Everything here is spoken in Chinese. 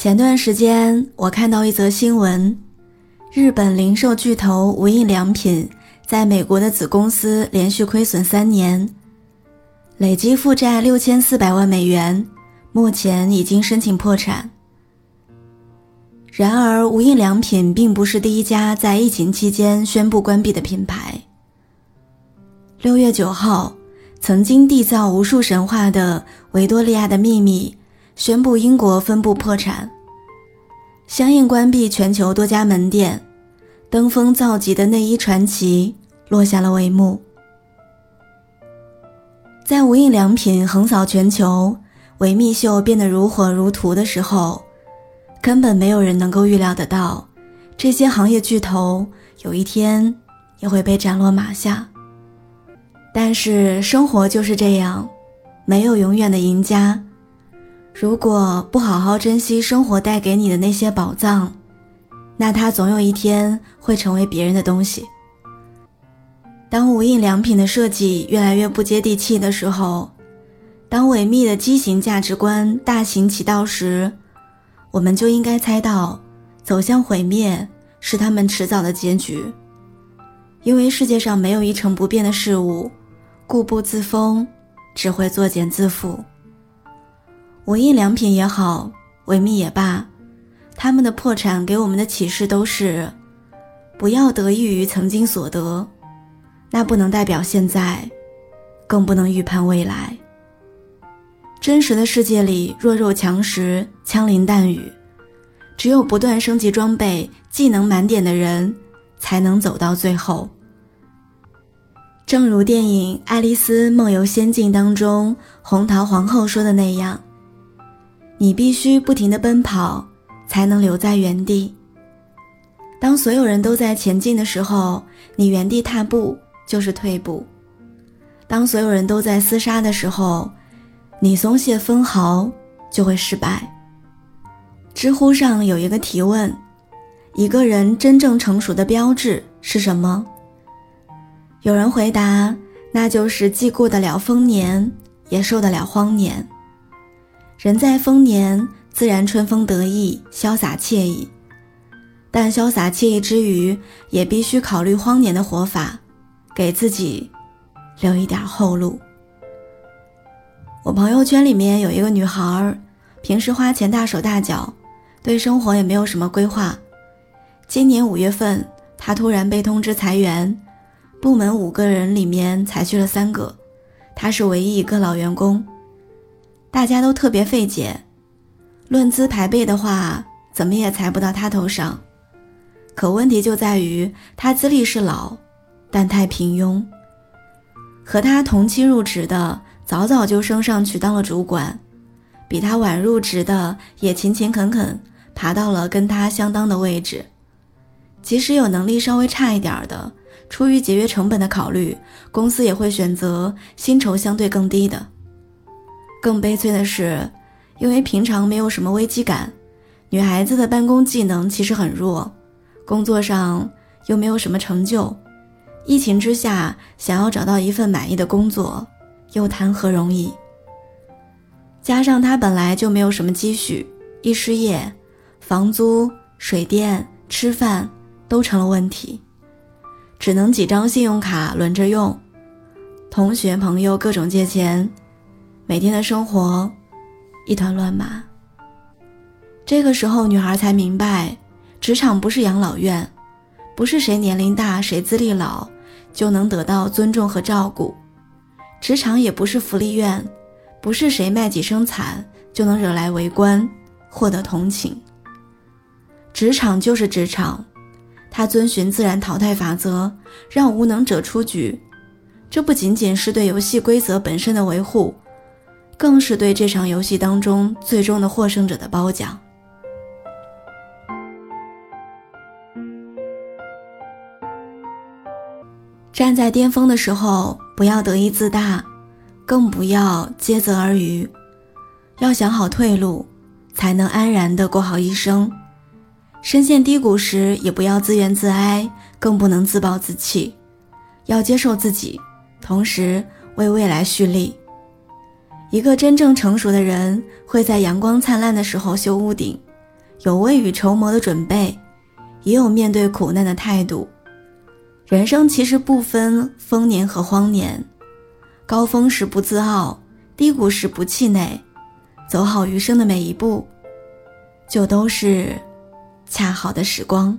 前段时间，我看到一则新闻：日本零售巨头无印良品在美国的子公司连续亏损三年，累计负债六千四百万美元，目前已经申请破产。然而，无印良品并不是第一家在疫情期间宣布关闭的品牌。六月九号，曾经缔造无数神话的维多利亚的秘密。宣布英国分部破产，相应关闭全球多家门店，登峰造极的内衣传奇落下了帷幕。在无印良品横扫全球，维密秀变得如火如荼的时候，根本没有人能够预料得到，这些行业巨头有一天也会被斩落马下。但是生活就是这样，没有永远的赢家。如果不好好珍惜生活带给你的那些宝藏，那它总有一天会成为别人的东西。当无印良品的设计越来越不接地气的时候，当维密的畸形价值观大行其道时，我们就应该猜到，走向毁灭是他们迟早的结局。因为世界上没有一成不变的事物，固步自封只会作茧自缚。无印良品也好，维密也罢，他们的破产给我们的启示都是：不要得益于曾经所得，那不能代表现在，更不能预判未来。真实的世界里，弱肉强食，枪林弹雨，只有不断升级装备、技能满点的人，才能走到最后。正如电影《爱丽丝梦游仙境》当中红桃皇后说的那样。你必须不停地奔跑，才能留在原地。当所有人都在前进的时候，你原地踏步就是退步；当所有人都在厮杀的时候，你松懈分毫就会失败。知乎上有一个提问：一个人真正成熟的标志是什么？有人回答：那就是既过得了丰年，也受得了荒年。人在丰年，自然春风得意、潇洒惬意，但潇洒惬意之余，也必须考虑荒年的活法，给自己留一点后路。我朋友圈里面有一个女孩，平时花钱大手大脚，对生活也没有什么规划。今年五月份，她突然被通知裁员，部门五个人里面裁去了三个，她是唯一一个老员工。大家都特别费解，论资排辈的话，怎么也裁不到他头上。可问题就在于他资历是老，但太平庸。和他同期入职的，早早就升上去当了主管；比他晚入职的，也勤勤恳恳爬到了跟他相当的位置。即使有能力稍微差一点的，出于节约成本的考虑，公司也会选择薪酬相对更低的。更悲催的是，因为平常没有什么危机感，女孩子的办公技能其实很弱，工作上又没有什么成就，疫情之下想要找到一份满意的工作，又谈何容易？加上她本来就没有什么积蓄，一失业，房租、水电、吃饭都成了问题，只能几张信用卡轮着用，同学朋友各种借钱。每天的生活一团乱麻。这个时候，女孩才明白，职场不是养老院，不是谁年龄大谁资历老就能得到尊重和照顾；职场也不是福利院，不是谁卖几声惨就能惹来围观、获得同情。职场就是职场，它遵循自然淘汰法则，让无能者出局。这不仅仅是对游戏规则本身的维护。更是对这场游戏当中最终的获胜者的褒奖。站在巅峰的时候，不要得意自大，更不要竭泽而渔，要想好退路，才能安然的过好一生。深陷低谷时，也不要自怨自哀，更不能自暴自弃，要接受自己，同时为未来蓄力。一个真正成熟的人会在阳光灿烂的时候修屋顶，有未雨绸缪的准备，也有面对苦难的态度。人生其实不分丰年和荒年，高峰时不自傲，低谷时不气馁，走好余生的每一步，就都是恰好的时光。